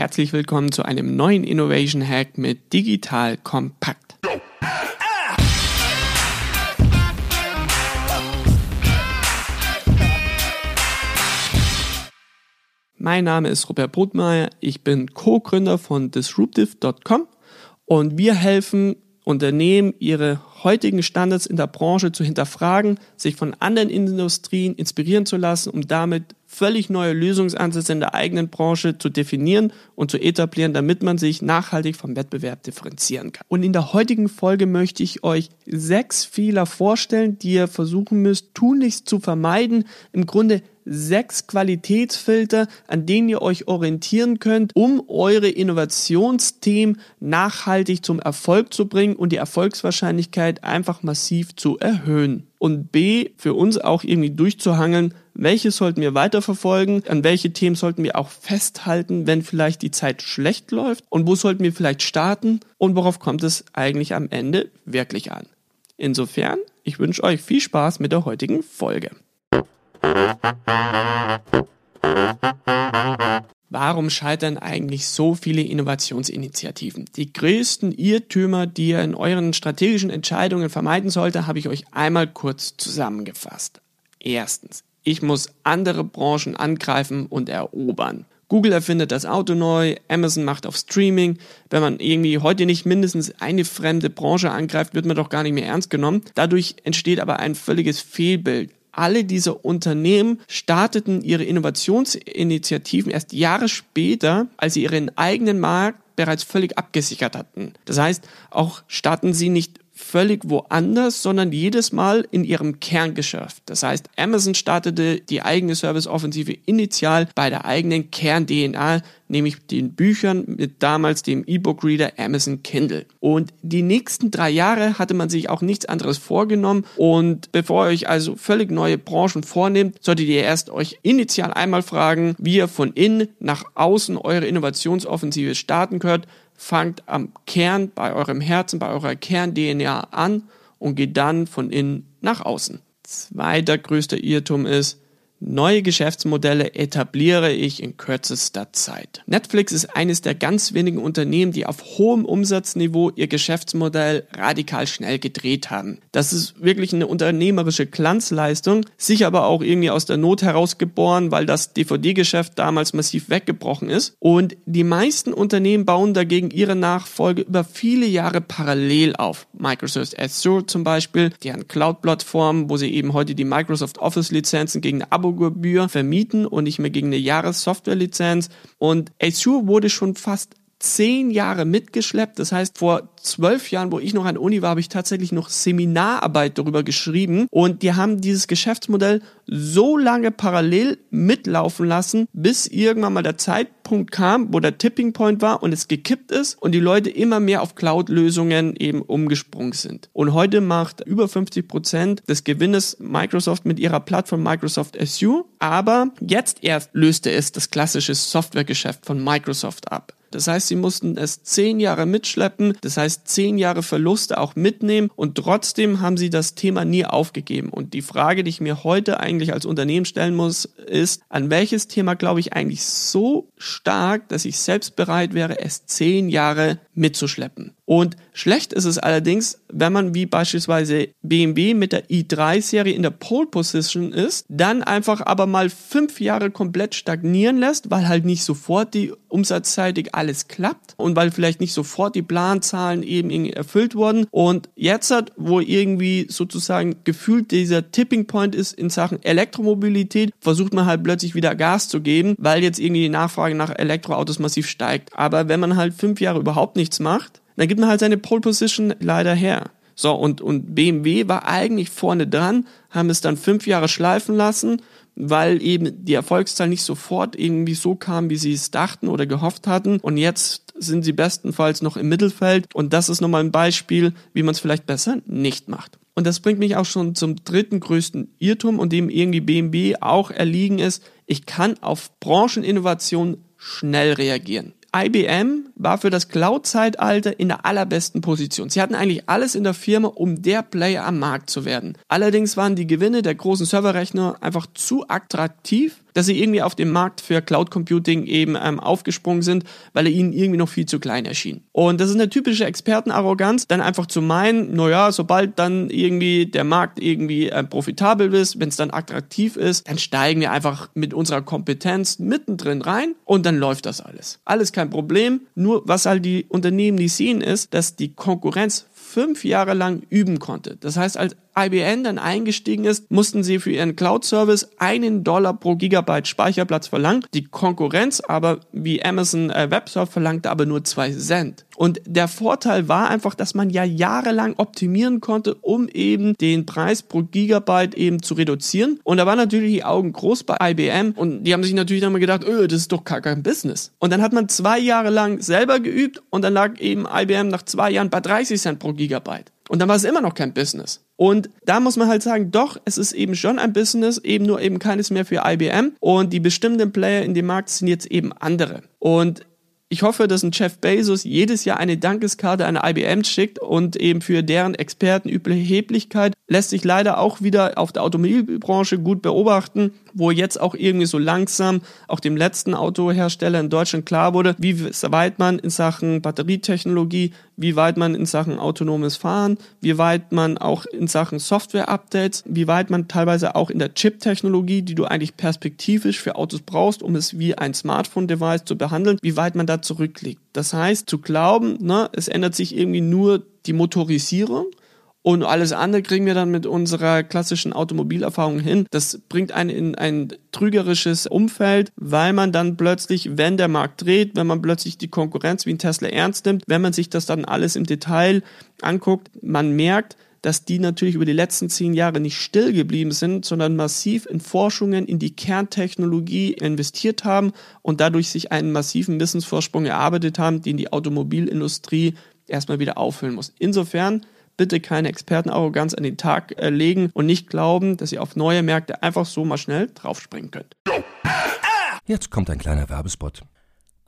Herzlich willkommen zu einem neuen Innovation Hack mit Digital Kompakt. Mein Name ist Robert Brotmeier, ich bin Co-Gründer von disruptive.com und wir helfen Unternehmen, ihre heutigen Standards in der Branche zu hinterfragen, sich von anderen Industrien inspirieren zu lassen, um damit völlig neue Lösungsansätze in der eigenen Branche zu definieren und zu etablieren, damit man sich nachhaltig vom Wettbewerb differenzieren kann. Und in der heutigen Folge möchte ich euch sechs Fehler vorstellen, die ihr versuchen müsst, tunlichst zu vermeiden. Im Grunde sechs Qualitätsfilter, an denen ihr euch orientieren könnt, um eure Innovationsthemen nachhaltig zum Erfolg zu bringen und die Erfolgswahrscheinlichkeit einfach massiv zu erhöhen. Und B, für uns auch irgendwie durchzuhangeln, welche sollten wir weiterverfolgen, an welche Themen sollten wir auch festhalten, wenn vielleicht die Zeit schlecht läuft und wo sollten wir vielleicht starten und worauf kommt es eigentlich am Ende wirklich an. Insofern, ich wünsche euch viel Spaß mit der heutigen Folge. Warum scheitern eigentlich so viele Innovationsinitiativen? Die größten Irrtümer, die ihr in euren strategischen Entscheidungen vermeiden sollte, habe ich euch einmal kurz zusammengefasst. Erstens, ich muss andere Branchen angreifen und erobern. Google erfindet das Auto neu, Amazon macht auf Streaming. Wenn man irgendwie heute nicht mindestens eine fremde Branche angreift, wird man doch gar nicht mehr ernst genommen. Dadurch entsteht aber ein völliges Fehlbild alle diese Unternehmen starteten ihre Innovationsinitiativen erst Jahre später, als sie ihren eigenen Markt bereits völlig abgesichert hatten. Das heißt, auch starten sie nicht völlig woanders, sondern jedes Mal in ihrem Kerngeschäft. Das heißt, Amazon startete die eigene Serviceoffensive initial bei der eigenen Kern-DNA, nämlich den Büchern mit damals dem E-Book-Reader Amazon Kindle. Und die nächsten drei Jahre hatte man sich auch nichts anderes vorgenommen. Und bevor ihr euch also völlig neue Branchen vornehmt, solltet ihr erst euch initial einmal fragen, wie ihr von innen nach außen eure Innovationsoffensive starten könnt fangt am Kern bei eurem Herzen, bei eurer Kern-DNA an und geht dann von innen nach außen. Zweiter größter Irrtum ist, Neue Geschäftsmodelle etabliere ich in kürzester Zeit. Netflix ist eines der ganz wenigen Unternehmen, die auf hohem Umsatzniveau ihr Geschäftsmodell radikal schnell gedreht haben. Das ist wirklich eine unternehmerische Glanzleistung, sicher aber auch irgendwie aus der Not herausgeboren, weil das DVD-Geschäft damals massiv weggebrochen ist. Und die meisten Unternehmen bauen dagegen ihre Nachfolge über viele Jahre parallel auf. Microsoft Azure zum Beispiel, deren Cloud-Plattform, wo sie eben heute die Microsoft Office-Lizenzen gegen eine Abo Abogebühr vermieten und nicht mehr gegen eine Jahressoftwarelizenz. Und Azure wurde schon fast zehn Jahre mitgeschleppt. Das heißt, vor zwölf Jahren, wo ich noch an der Uni war, habe ich tatsächlich noch Seminararbeit darüber geschrieben. Und die haben dieses Geschäftsmodell so lange parallel mitlaufen lassen, bis irgendwann mal der Zeitpunkt kam, wo der Tipping Point war und es gekippt ist und die Leute immer mehr auf Cloud-Lösungen eben umgesprungen sind. Und heute macht über 50 Prozent des Gewinnes Microsoft mit ihrer Plattform Microsoft Azure. Aber jetzt erst löste es das klassische Softwaregeschäft von Microsoft ab. Das heißt, sie mussten es zehn Jahre mitschleppen, das heißt zehn Jahre Verluste auch mitnehmen und trotzdem haben sie das Thema nie aufgegeben. Und die Frage, die ich mir heute eigentlich als Unternehmen stellen muss, ist, an welches Thema glaube ich eigentlich so stark, dass ich selbst bereit wäre, es zehn Jahre mitzuschleppen. Und schlecht ist es allerdings, wenn man wie beispielsweise BMW mit der i3-Serie in der Pole Position ist, dann einfach aber mal fünf Jahre komplett stagnieren lässt, weil halt nicht sofort die umsatzseitig alles klappt und weil vielleicht nicht sofort die Planzahlen eben erfüllt wurden. Und jetzt hat, wo irgendwie sozusagen gefühlt dieser Tipping Point ist in Sachen Elektromobilität, versucht man halt plötzlich wieder Gas zu geben, weil jetzt irgendwie die Nachfrage nach Elektroautos massiv steigt. Aber wenn man halt fünf Jahre überhaupt nichts macht, dann gibt man halt seine Pole Position leider her. So, und, und BMW war eigentlich vorne dran, haben es dann fünf Jahre schleifen lassen, weil eben die Erfolgszahl nicht sofort irgendwie so kam, wie sie es dachten oder gehofft hatten. Und jetzt sind sie bestenfalls noch im Mittelfeld. Und das ist nochmal ein Beispiel, wie man es vielleicht besser nicht macht. Und das bringt mich auch schon zum dritten größten Irrtum und dem irgendwie BMW auch erliegen ist. Ich kann auf Brancheninnovation schnell reagieren. IBM war für das Cloud-Zeitalter in der allerbesten Position. Sie hatten eigentlich alles in der Firma, um der Player am Markt zu werden. Allerdings waren die Gewinne der großen Serverrechner einfach zu attraktiv dass sie irgendwie auf dem Markt für Cloud Computing eben ähm, aufgesprungen sind, weil er ihnen irgendwie noch viel zu klein erschien. Und das ist eine typische Expertenarroganz, dann einfach zu meinen, naja, sobald dann irgendwie der Markt irgendwie äh, profitabel ist, wenn es dann attraktiv ist, dann steigen wir einfach mit unserer Kompetenz mittendrin rein und dann läuft das alles. Alles kein Problem. Nur was halt die Unternehmen nicht sehen ist, dass die Konkurrenz fünf Jahre lang üben konnte. Das heißt, als IBM dann eingestiegen ist, mussten sie für ihren Cloud-Service einen Dollar pro Gigabyte Speicherplatz verlangen. Die Konkurrenz aber, wie Amazon äh, Webserver, verlangte aber nur zwei Cent. Und der Vorteil war einfach, dass man ja jahrelang optimieren konnte, um eben den Preis pro Gigabyte eben zu reduzieren. Und da waren natürlich die Augen groß bei IBM und die haben sich natürlich dann mal gedacht, öh, das ist doch gar kein Business. Und dann hat man zwei Jahre lang selber geübt und dann lag eben IBM nach zwei Jahren bei 30 Cent pro Gigabyte. Und dann war es immer noch kein Business. Und da muss man halt sagen, doch, es ist eben schon ein Business, eben nur eben keines mehr für IBM. Und die bestimmten Player in dem Markt sind jetzt eben andere. Und ich hoffe, dass ein Jeff Bezos jedes Jahr eine Dankeskarte an IBM schickt und eben für deren Expertenüberheblichkeit lässt sich leider auch wieder auf der Automobilbranche gut beobachten, wo jetzt auch irgendwie so langsam auch dem letzten Autohersteller in Deutschland klar wurde, wie weit man in Sachen Batterietechnologie, wie weit man in Sachen autonomes Fahren, wie weit man auch in Sachen Software-Updates, wie weit man teilweise auch in der Chip-Technologie, die du eigentlich perspektivisch für Autos brauchst, um es wie ein Smartphone-Device zu behandeln, wie weit man da zurückliegt. Das heißt, zu glauben, ne, es ändert sich irgendwie nur die Motorisierung, und alles andere kriegen wir dann mit unserer klassischen Automobilerfahrung hin. Das bringt einen in ein trügerisches Umfeld, weil man dann plötzlich, wenn der Markt dreht, wenn man plötzlich die Konkurrenz wie ein Tesla ernst nimmt, wenn man sich das dann alles im Detail anguckt, man merkt, dass die natürlich über die letzten zehn Jahre nicht still geblieben sind, sondern massiv in Forschungen in die Kerntechnologie investiert haben und dadurch sich einen massiven Wissensvorsprung erarbeitet haben, den die Automobilindustrie erstmal wieder auffüllen muss. Insofern bitte keine Expertenarroganz an den Tag äh, legen und nicht glauben, dass ihr auf neue Märkte einfach so mal schnell draufspringen könnt. Jetzt kommt ein kleiner Werbespot.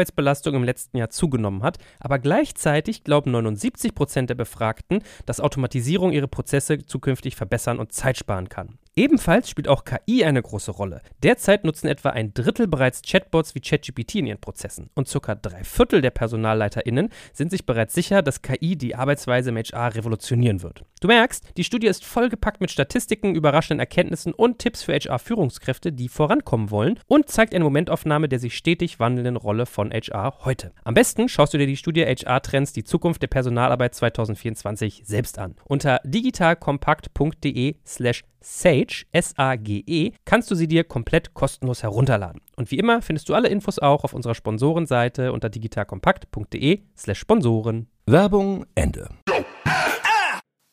Arbeitsbelastung im letzten Jahr zugenommen hat, aber gleichzeitig glauben 79 Prozent der Befragten, dass Automatisierung ihre Prozesse zukünftig verbessern und Zeit sparen kann. Ebenfalls spielt auch KI eine große Rolle. Derzeit nutzen etwa ein Drittel bereits Chatbots wie ChatGPT in ihren Prozessen und circa drei Viertel der PersonalleiterInnen sind sich bereits sicher, dass KI die Arbeitsweise im HR revolutionieren wird. Du merkst, die Studie ist vollgepackt mit Statistiken, überraschenden Erkenntnissen und Tipps für HR-Führungskräfte, die vorankommen wollen und zeigt eine Momentaufnahme der sich stetig wandelnden Rolle von HR heute. Am besten schaust du dir die Studie HR-Trends, die Zukunft der Personalarbeit 2024 selbst an. Unter digitalkompakt.de slash Sage, S-A-G-E, kannst du sie dir komplett kostenlos herunterladen. Und wie immer findest du alle Infos auch auf unserer Sponsorenseite unter digitalkompakt.de slash Sponsoren. Werbung Ende.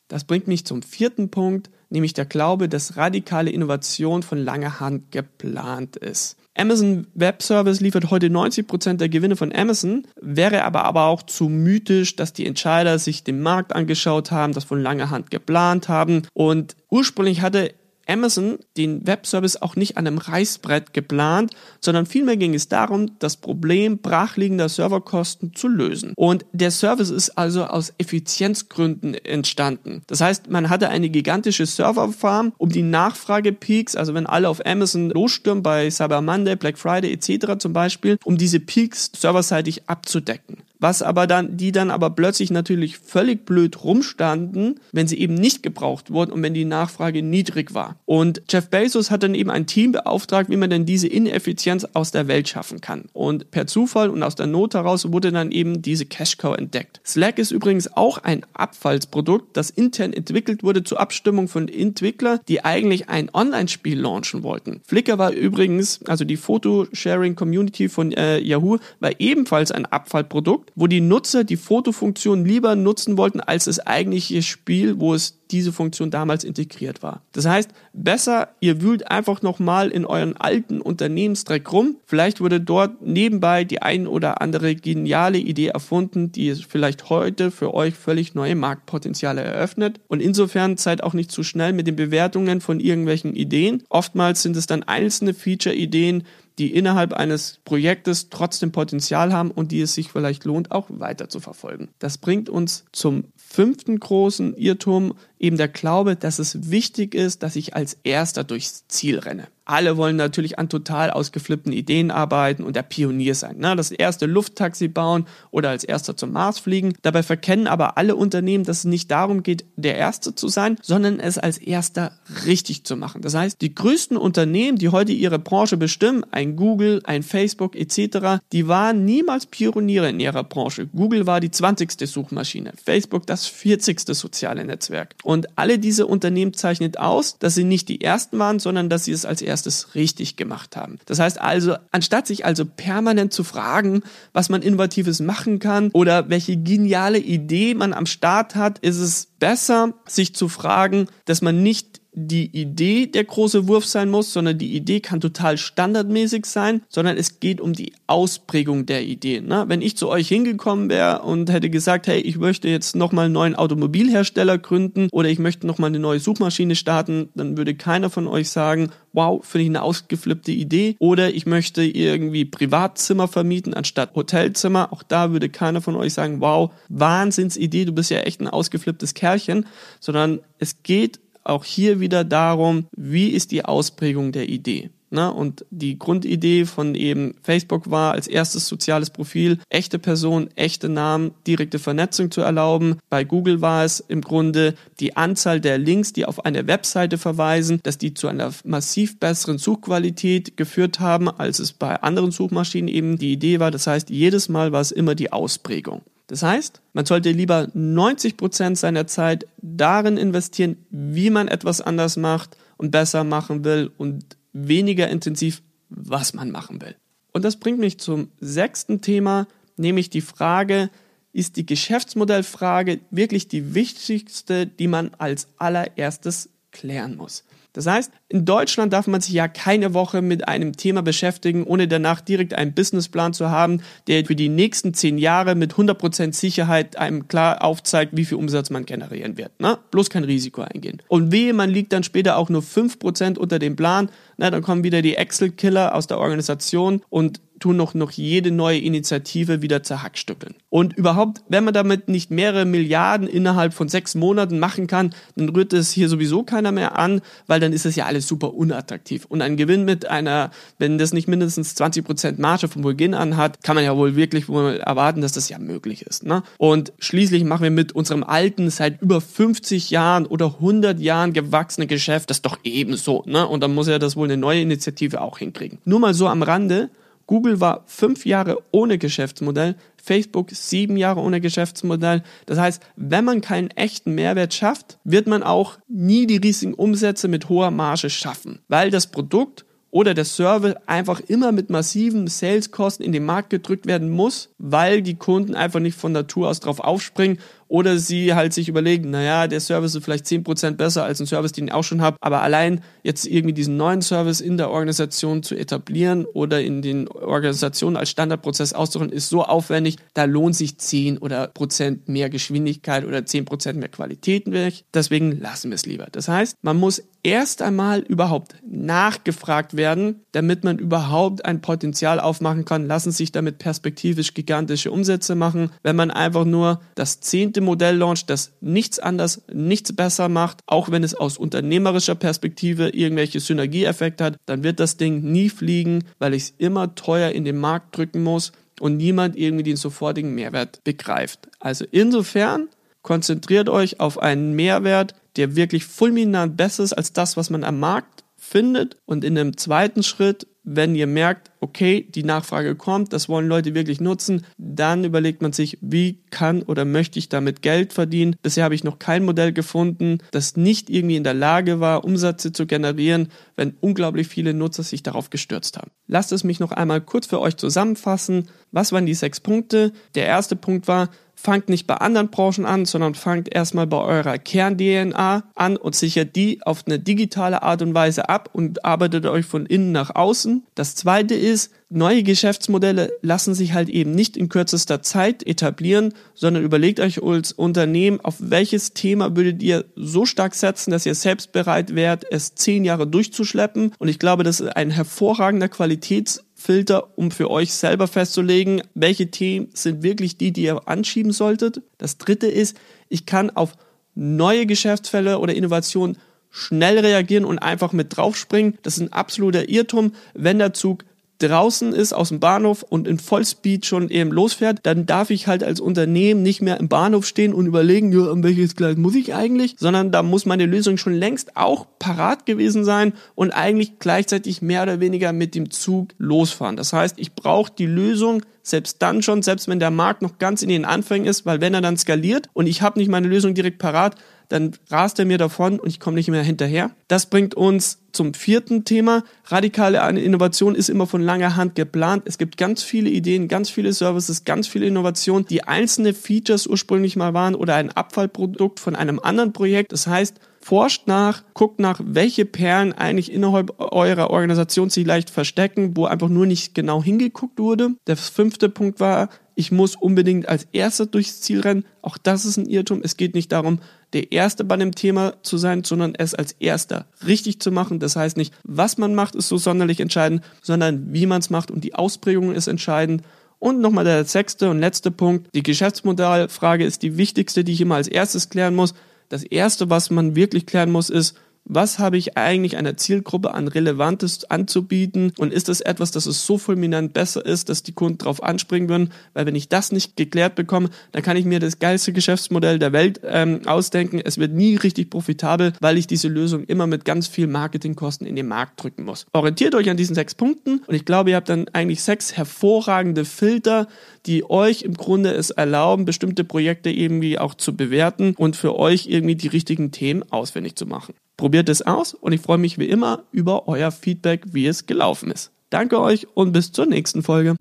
Das bringt mich zum vierten Punkt, nämlich der Glaube, dass radikale Innovation von langer Hand geplant ist. Amazon Web Service liefert heute 90% der Gewinne von Amazon, wäre aber, aber auch zu mythisch, dass die Entscheider sich den Markt angeschaut haben, das von langer Hand geplant haben und ursprünglich hatte Amazon den Webservice auch nicht an einem Reißbrett geplant, sondern vielmehr ging es darum, das Problem brachliegender Serverkosten zu lösen. Und der Service ist also aus Effizienzgründen entstanden. Das heißt, man hatte eine gigantische Serverfarm, um die Nachfragepeaks, also wenn alle auf Amazon losstürmen bei Cyber Monday, Black Friday etc. zum Beispiel, um diese Peaks serverseitig abzudecken was aber dann, die dann aber plötzlich natürlich völlig blöd rumstanden, wenn sie eben nicht gebraucht wurden und wenn die Nachfrage niedrig war. Und Jeff Bezos hat dann eben ein Team beauftragt, wie man denn diese Ineffizienz aus der Welt schaffen kann. Und per Zufall und aus der Not heraus wurde dann eben diese Cash Cow entdeckt. Slack ist übrigens auch ein Abfallsprodukt, das intern entwickelt wurde zur Abstimmung von Entwicklern, die eigentlich ein Online-Spiel launchen wollten. Flickr war übrigens, also die Photosharing Community von äh, Yahoo, war ebenfalls ein Abfallprodukt wo die Nutzer die Fotofunktion lieber nutzen wollten als das eigentliche Spiel, wo es diese Funktion damals integriert war. Das heißt, besser, ihr wühlt einfach nochmal in euren alten Unternehmensdreck rum. Vielleicht wurde dort nebenbei die ein oder andere geniale Idee erfunden, die es vielleicht heute für euch völlig neue Marktpotenziale eröffnet. Und insofern seid auch nicht zu schnell mit den Bewertungen von irgendwelchen Ideen. Oftmals sind es dann einzelne Feature-Ideen, die innerhalb eines Projektes trotzdem Potenzial haben und die es sich vielleicht lohnt, auch weiter zu verfolgen. Das bringt uns zum fünften großen Irrtum, eben der Glaube, dass es wichtig ist, dass ich als erster durchs Ziel renne. Alle wollen natürlich an total ausgeflippten Ideen arbeiten und der Pionier sein. Ne? Das erste Lufttaxi bauen oder als erster zum Mars fliegen. Dabei verkennen aber alle Unternehmen, dass es nicht darum geht, der Erste zu sein, sondern es als erster richtig zu machen. Das heißt, die größten Unternehmen, die heute ihre Branche bestimmen, ein Google, ein Facebook etc., die waren niemals Pioniere in ihrer Branche. Google war die 20. Suchmaschine, Facebook das 40. soziale Netzwerk. Und alle diese Unternehmen zeichnet aus, dass sie nicht die ersten waren, sondern dass sie es als erstes richtig gemacht haben. Das heißt also, anstatt sich also permanent zu fragen, was man innovatives machen kann oder welche geniale Idee man am Start hat, ist es besser, sich zu fragen, dass man nicht die Idee der große Wurf sein muss, sondern die Idee kann total standardmäßig sein, sondern es geht um die Ausprägung der Idee. Ne? Wenn ich zu euch hingekommen wäre und hätte gesagt, hey, ich möchte jetzt nochmal einen neuen Automobilhersteller gründen oder ich möchte nochmal eine neue Suchmaschine starten, dann würde keiner von euch sagen, wow, finde ich eine ausgeflippte Idee. Oder ich möchte irgendwie Privatzimmer vermieten anstatt Hotelzimmer. Auch da würde keiner von euch sagen, wow, Wahnsinnsidee, du bist ja echt ein ausgeflipptes Kerlchen. Sondern es geht auch hier wieder darum, wie ist die Ausprägung der Idee. Ne? Und die Grundidee von eben Facebook war, als erstes soziales Profil echte Person, echte Namen, direkte Vernetzung zu erlauben. Bei Google war es im Grunde die Anzahl der Links, die auf eine Webseite verweisen, dass die zu einer massiv besseren Suchqualität geführt haben, als es bei anderen Suchmaschinen eben die Idee war. Das heißt, jedes Mal war es immer die Ausprägung. Das heißt, man sollte lieber 90 Prozent seiner Zeit darin investieren, wie man etwas anders macht und besser machen will und weniger intensiv, was man machen will. Und das bringt mich zum sechsten Thema, nämlich die Frage, ist die Geschäftsmodellfrage wirklich die wichtigste, die man als allererstes klären muss. Das heißt, in Deutschland darf man sich ja keine Woche mit einem Thema beschäftigen, ohne danach direkt einen Businessplan zu haben, der für die nächsten zehn Jahre mit 100% Sicherheit einem klar aufzeigt, wie viel Umsatz man generieren wird. Ne? Bloß kein Risiko eingehen. Und wehe, man liegt dann später auch nur 5% unter dem Plan, na, dann kommen wieder die Excel-Killer aus der Organisation und tun noch, noch jede neue Initiative wieder zerhackstückeln. Und überhaupt, wenn man damit nicht mehrere Milliarden innerhalb von sechs Monaten machen kann, dann rührt es hier sowieso keiner mehr an, weil dann ist es ja alles super unattraktiv. Und ein Gewinn mit einer, wenn das nicht mindestens 20% Marge vom Beginn an hat, kann man ja wohl wirklich wohl erwarten, dass das ja möglich ist. Ne? Und schließlich machen wir mit unserem alten, seit über 50 Jahren oder 100 Jahren gewachsene Geschäft das doch ebenso. Ne? Und dann muss ja das wohl eine neue Initiative auch hinkriegen. Nur mal so am Rande. Google war fünf Jahre ohne Geschäftsmodell, Facebook sieben Jahre ohne Geschäftsmodell. Das heißt, wenn man keinen echten Mehrwert schafft, wird man auch nie die riesigen Umsätze mit hoher Marge schaffen, weil das Produkt oder der Service einfach immer mit massiven Saleskosten in den Markt gedrückt werden muss, weil die Kunden einfach nicht von Natur aus drauf aufspringen oder sie halt sich überlegen, naja, der Service ist vielleicht 10% besser als ein Service, den ich auch schon habe, aber allein jetzt irgendwie diesen neuen Service in der Organisation zu etablieren oder in den Organisationen als Standardprozess auszuholen, ist so aufwendig, da lohnt sich 10 oder Prozent mehr Geschwindigkeit oder 10% mehr Qualität weg. Deswegen lassen wir es lieber. Das heißt, man muss erst einmal überhaupt nachgefragt werden, damit man überhaupt ein Potenzial aufmachen kann, lassen sich damit perspektivisch gigantische Umsätze machen. Wenn man einfach nur das zehnte bestimmte Modell launcht, das nichts anders, nichts besser macht, auch wenn es aus unternehmerischer Perspektive irgendwelche Synergieeffekte hat, dann wird das Ding nie fliegen, weil ich es immer teuer in den Markt drücken muss und niemand irgendwie den sofortigen Mehrwert begreift. Also insofern konzentriert euch auf einen Mehrwert, der wirklich fulminant besser ist als das, was man am Markt findet und in einem zweiten Schritt wenn ihr merkt, okay, die Nachfrage kommt, das wollen Leute wirklich nutzen, dann überlegt man sich, wie kann oder möchte ich damit Geld verdienen. Bisher habe ich noch kein Modell gefunden, das nicht irgendwie in der Lage war, Umsätze zu generieren, wenn unglaublich viele Nutzer sich darauf gestürzt haben. Lasst es mich noch einmal kurz für euch zusammenfassen. Was waren die sechs Punkte? Der erste Punkt war, fangt nicht bei anderen Branchen an, sondern fangt erstmal bei eurer Kern-DNA an und sichert die auf eine digitale Art und Weise ab und arbeitet euch von innen nach außen. Das zweite ist, neue Geschäftsmodelle lassen sich halt eben nicht in kürzester Zeit etablieren, sondern überlegt euch als Unternehmen, auf welches Thema würdet ihr so stark setzen, dass ihr selbst bereit wärt, es zehn Jahre durchzuschleppen. Und ich glaube, das ist ein hervorragender Qualitäts Filter, um für euch selber festzulegen, welche Themen sind wirklich die, die ihr anschieben solltet. Das dritte ist, ich kann auf neue Geschäftsfälle oder Innovationen schnell reagieren und einfach mit draufspringen. Das ist ein absoluter Irrtum, wenn der Zug draußen ist aus dem Bahnhof und in Vollspeed schon eben losfährt, dann darf ich halt als Unternehmen nicht mehr im Bahnhof stehen und überlegen, ja, an welches Gleis muss ich eigentlich, sondern da muss meine Lösung schon längst auch parat gewesen sein und eigentlich gleichzeitig mehr oder weniger mit dem Zug losfahren. Das heißt, ich brauche die Lösung selbst dann schon, selbst wenn der Markt noch ganz in den Anfängen ist, weil wenn er dann skaliert und ich habe nicht meine Lösung direkt parat, dann rast er mir davon und ich komme nicht mehr hinterher. Das bringt uns zum vierten Thema. Radikale Innovation ist immer von langer Hand geplant. Es gibt ganz viele Ideen, ganz viele Services, ganz viele Innovationen, die einzelne Features ursprünglich mal waren oder ein Abfallprodukt von einem anderen Projekt. Das heißt, forscht nach, guckt nach, welche Perlen eigentlich innerhalb eurer Organisation sich leicht verstecken, wo einfach nur nicht genau hingeguckt wurde. Der fünfte Punkt war, ich muss unbedingt als Erster durchs Ziel rennen. Auch das ist ein Irrtum. Es geht nicht darum, der Erste bei dem Thema zu sein, sondern es als Erster richtig zu machen. Das heißt nicht, was man macht, ist so sonderlich entscheidend, sondern wie man es macht und die Ausprägung ist entscheidend. Und nochmal der sechste und letzte Punkt. Die Geschäftsmodellfrage ist die wichtigste, die ich immer als erstes klären muss. Das erste, was man wirklich klären muss, ist, was habe ich eigentlich einer Zielgruppe an Relevantes anzubieten und ist das etwas, dass es so fulminant besser ist, dass die Kunden darauf anspringen würden, weil wenn ich das nicht geklärt bekomme, dann kann ich mir das geilste Geschäftsmodell der Welt ähm, ausdenken. Es wird nie richtig profitabel, weil ich diese Lösung immer mit ganz viel Marketingkosten in den Markt drücken muss. Orientiert euch an diesen sechs Punkten und ich glaube, ihr habt dann eigentlich sechs hervorragende Filter, die euch im Grunde es erlauben, bestimmte Projekte irgendwie auch zu bewerten und für euch irgendwie die richtigen Themen auswendig zu machen. Probiert es aus und ich freue mich wie immer über euer Feedback, wie es gelaufen ist. Danke euch und bis zur nächsten Folge.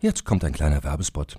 Jetzt kommt ein kleiner Werbespot.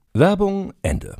Werbung Ende.